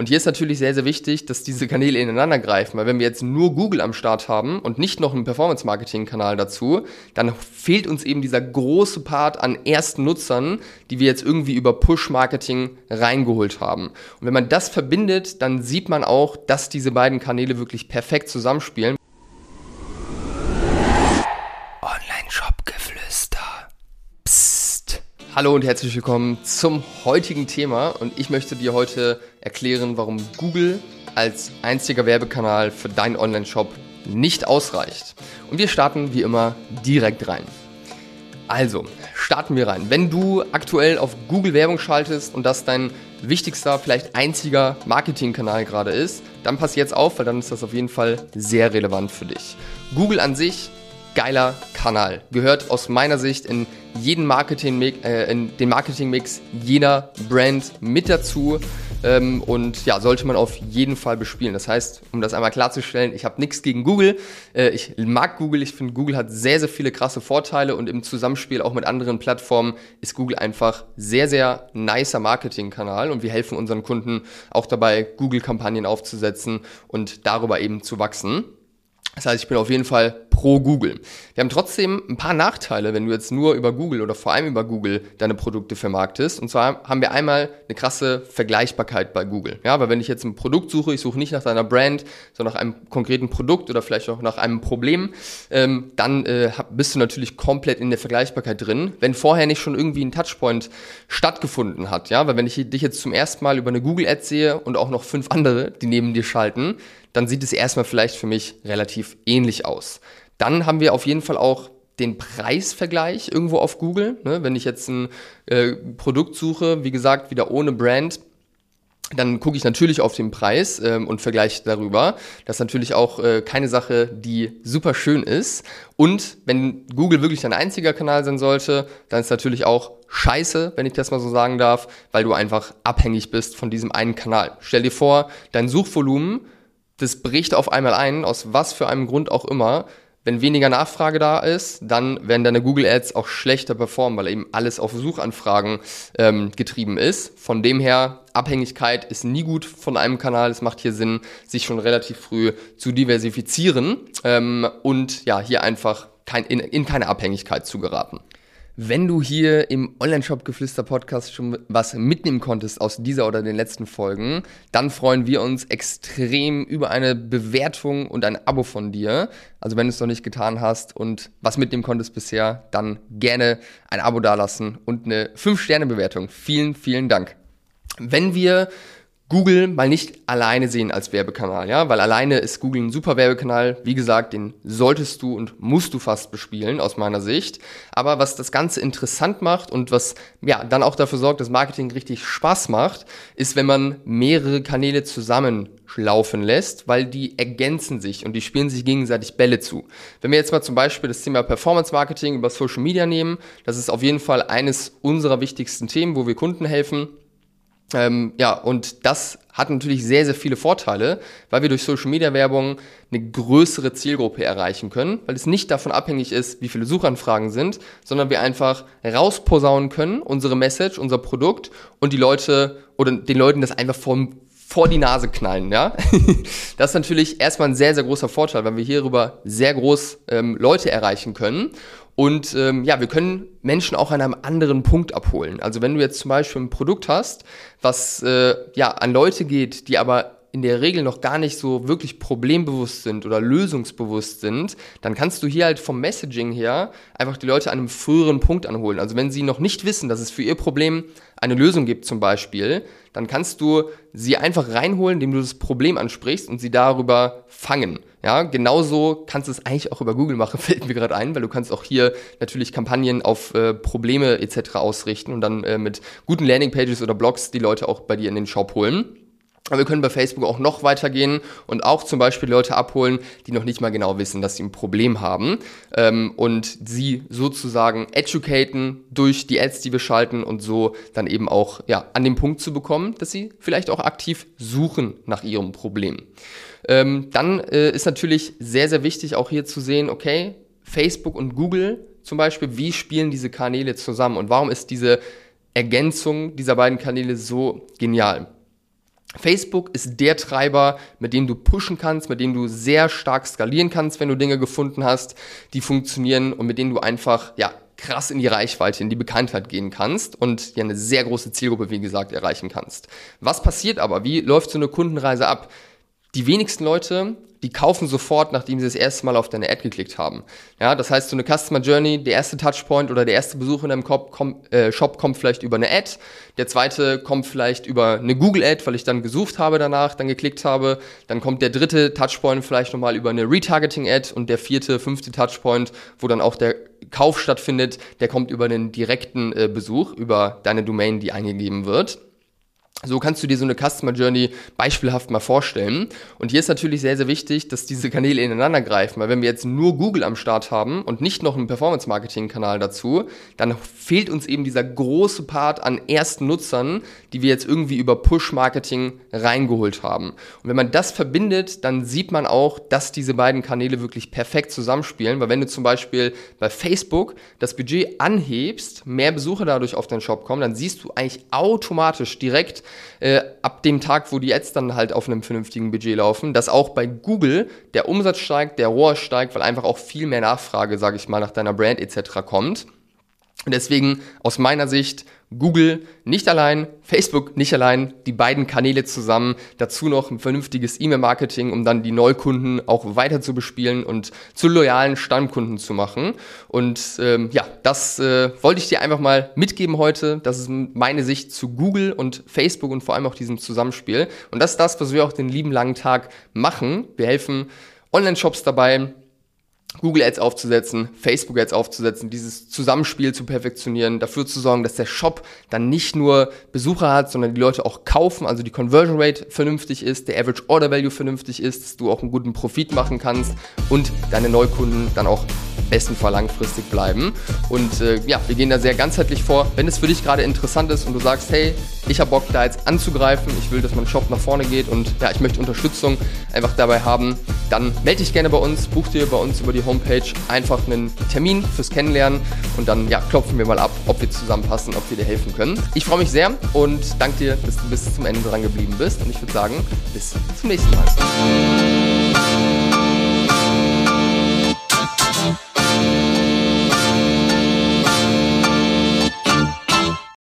Und hier ist natürlich sehr, sehr wichtig, dass diese Kanäle ineinander greifen, weil wenn wir jetzt nur Google am Start haben und nicht noch einen Performance-Marketing-Kanal dazu, dann fehlt uns eben dieser große Part an ersten Nutzern, die wir jetzt irgendwie über Push-Marketing reingeholt haben. Und wenn man das verbindet, dann sieht man auch, dass diese beiden Kanäle wirklich perfekt zusammenspielen. Hallo und herzlich willkommen zum heutigen Thema und ich möchte dir heute erklären, warum Google als einziger Werbekanal für deinen Online-Shop nicht ausreicht. Und wir starten wie immer direkt rein. Also, starten wir rein. Wenn du aktuell auf Google Werbung schaltest und das dein wichtigster, vielleicht einziger Marketingkanal gerade ist, dann pass jetzt auf, weil dann ist das auf jeden Fall sehr relevant für dich. Google an sich geiler Kanal. Gehört aus meiner Sicht in jeden Marketing äh, in den Marketingmix jeder Brand mit dazu ähm, und ja, sollte man auf jeden Fall bespielen. Das heißt, um das einmal klarzustellen, ich habe nichts gegen Google. Äh, ich mag Google, ich finde Google hat sehr, sehr viele krasse Vorteile und im Zusammenspiel auch mit anderen Plattformen ist Google einfach sehr, sehr nicer Marketingkanal und wir helfen unseren Kunden auch dabei, Google-Kampagnen aufzusetzen und darüber eben zu wachsen. Das heißt, ich bin auf jeden Fall pro Google. Wir haben trotzdem ein paar Nachteile, wenn du jetzt nur über Google oder vor allem über Google deine Produkte vermarktest. Und zwar haben wir einmal eine krasse Vergleichbarkeit bei Google. Ja, weil wenn ich jetzt ein Produkt suche, ich suche nicht nach deiner Brand, sondern nach einem konkreten Produkt oder vielleicht auch nach einem Problem, ähm, dann äh, bist du natürlich komplett in der Vergleichbarkeit drin, wenn vorher nicht schon irgendwie ein Touchpoint stattgefunden hat. Ja, weil wenn ich dich jetzt zum ersten Mal über eine Google Ad sehe und auch noch fünf andere, die neben dir schalten, dann sieht es erstmal vielleicht für mich relativ ähnlich aus. Dann haben wir auf jeden Fall auch den Preisvergleich irgendwo auf Google. Ne? Wenn ich jetzt ein äh, Produkt suche, wie gesagt, wieder ohne Brand, dann gucke ich natürlich auf den Preis ähm, und vergleiche darüber. Das ist natürlich auch äh, keine Sache, die super schön ist. Und wenn Google wirklich dein einziger Kanal sein sollte, dann ist natürlich auch scheiße, wenn ich das mal so sagen darf, weil du einfach abhängig bist von diesem einen Kanal. Stell dir vor, dein Suchvolumen das bricht auf einmal ein, aus was für einem Grund auch immer. Wenn weniger Nachfrage da ist, dann werden deine Google Ads auch schlechter performen, weil eben alles auf Suchanfragen ähm, getrieben ist. Von dem her, Abhängigkeit ist nie gut von einem Kanal. Es macht hier Sinn, sich schon relativ früh zu diversifizieren ähm, und ja, hier einfach kein, in, in keine Abhängigkeit zu geraten. Wenn du hier im Online-Shop-Geflüster-Podcast schon was mitnehmen konntest aus dieser oder den letzten Folgen, dann freuen wir uns extrem über eine Bewertung und ein Abo von dir. Also wenn du es noch nicht getan hast und was mitnehmen konntest bisher, dann gerne ein Abo dalassen und eine 5-Sterne-Bewertung. Vielen, vielen Dank. Wenn wir Google mal nicht alleine sehen als Werbekanal, ja, weil alleine ist Google ein super Werbekanal. Wie gesagt, den solltest du und musst du fast bespielen aus meiner Sicht. Aber was das Ganze interessant macht und was ja dann auch dafür sorgt, dass Marketing richtig Spaß macht, ist, wenn man mehrere Kanäle zusammenlaufen lässt, weil die ergänzen sich und die spielen sich gegenseitig Bälle zu. Wenn wir jetzt mal zum Beispiel das Thema Performance Marketing über Social Media nehmen, das ist auf jeden Fall eines unserer wichtigsten Themen, wo wir Kunden helfen ähm, ja, und das hat natürlich sehr, sehr viele Vorteile, weil wir durch Social Media Werbung eine größere Zielgruppe erreichen können, weil es nicht davon abhängig ist, wie viele Suchanfragen sind, sondern wir einfach rausposaunen können, unsere Message, unser Produkt und die Leute oder den Leuten das einfach vom, vor die Nase knallen, ja. das ist natürlich erstmal ein sehr, sehr großer Vorteil, weil wir hierüber sehr groß ähm, Leute erreichen können. Und ähm, ja, wir können Menschen auch an einem anderen Punkt abholen. Also wenn du jetzt zum Beispiel ein Produkt hast, was äh, ja an Leute geht, die aber in der Regel noch gar nicht so wirklich problembewusst sind oder lösungsbewusst sind, dann kannst du hier halt vom Messaging her einfach die Leute an einem früheren Punkt anholen. Also wenn sie noch nicht wissen, dass es für ihr Problem eine Lösung gibt zum Beispiel, dann kannst du sie einfach reinholen, indem du das Problem ansprichst und sie darüber fangen. Ja, genauso kannst du es eigentlich auch über Google machen, fällt mir gerade ein, weil du kannst auch hier natürlich Kampagnen auf äh, Probleme etc. ausrichten und dann äh, mit guten Landingpages oder Blogs die Leute auch bei dir in den Shop holen. Aber wir können bei Facebook auch noch weitergehen und auch zum Beispiel Leute abholen, die noch nicht mal genau wissen, dass sie ein Problem haben ähm, und sie sozusagen educaten durch die Ads, die wir schalten und so dann eben auch ja, an den Punkt zu bekommen, dass sie vielleicht auch aktiv suchen nach ihrem Problem. Ähm, dann äh, ist natürlich sehr, sehr wichtig auch hier zu sehen, okay, Facebook und Google zum Beispiel, wie spielen diese Kanäle zusammen und warum ist diese Ergänzung dieser beiden Kanäle so genial? Facebook ist der Treiber, mit dem du pushen kannst, mit dem du sehr stark skalieren kannst, wenn du Dinge gefunden hast, die funktionieren und mit denen du einfach, ja, krass in die Reichweite, in die Bekanntheit gehen kannst und ja eine sehr große Zielgruppe, wie gesagt, erreichen kannst. Was passiert aber? Wie läuft so eine Kundenreise ab? Die wenigsten Leute die kaufen sofort, nachdem sie das erste Mal auf deine Ad geklickt haben. Ja, das heißt, so eine Customer Journey, der erste Touchpoint oder der erste Besuch in deinem Shop, kommt, äh, Shop kommt vielleicht über eine Ad, der zweite kommt vielleicht über eine Google Ad, weil ich dann gesucht habe danach, dann geklickt habe, dann kommt der dritte Touchpoint vielleicht nochmal über eine Retargeting Ad und der vierte, fünfte Touchpoint, wo dann auch der Kauf stattfindet, der kommt über einen direkten äh, Besuch, über deine Domain, die eingegeben wird. So kannst du dir so eine Customer Journey beispielhaft mal vorstellen. Und hier ist natürlich sehr, sehr wichtig, dass diese Kanäle ineinander greifen, weil wenn wir jetzt nur Google am Start haben und nicht noch einen Performance-Marketing-Kanal dazu, dann fehlt uns eben dieser große Part an ersten Nutzern, die wir jetzt irgendwie über Push-Marketing reingeholt haben. Und wenn man das verbindet, dann sieht man auch, dass diese beiden Kanäle wirklich perfekt zusammenspielen, weil wenn du zum Beispiel bei Facebook das Budget anhebst, mehr Besucher dadurch auf deinen Shop kommen, dann siehst du eigentlich automatisch direkt, äh, ab dem Tag, wo die Ads dann halt auf einem vernünftigen Budget laufen, dass auch bei Google der Umsatz steigt, der ROAS steigt, weil einfach auch viel mehr Nachfrage, sage ich mal, nach deiner Brand etc. kommt. Und deswegen aus meiner Sicht Google nicht allein, Facebook nicht allein, die beiden Kanäle zusammen, dazu noch ein vernünftiges E-Mail-Marketing, um dann die Neukunden auch weiter zu bespielen und zu loyalen Stammkunden zu machen. Und ähm, ja, das äh, wollte ich dir einfach mal mitgeben heute. Das ist meine Sicht zu Google und Facebook und vor allem auch diesem Zusammenspiel. Und das ist das, was wir auch den lieben langen Tag machen. Wir helfen Online-Shops dabei, Google Ads aufzusetzen, Facebook Ads aufzusetzen, dieses Zusammenspiel zu perfektionieren, dafür zu sorgen, dass der Shop dann nicht nur Besucher hat, sondern die Leute auch kaufen, also die Conversion Rate vernünftig ist, der Average Order Value vernünftig ist, dass du auch einen guten Profit machen kannst und deine Neukunden dann auch besten Fall langfristig bleiben. Und äh, ja, wir gehen da sehr ganzheitlich vor. Wenn es für dich gerade interessant ist und du sagst, hey, ich habe Bock da jetzt anzugreifen, ich will, dass mein Shop nach vorne geht und ja, ich möchte Unterstützung einfach dabei haben, dann melde dich gerne bei uns, buch dir bei uns über die Homepage einfach einen Termin fürs Kennenlernen und dann ja, klopfen wir mal ab, ob wir zusammenpassen, ob wir dir helfen können. Ich freue mich sehr und danke dir, dass du bis zum Ende dran geblieben bist und ich würde sagen, bis zum nächsten Mal.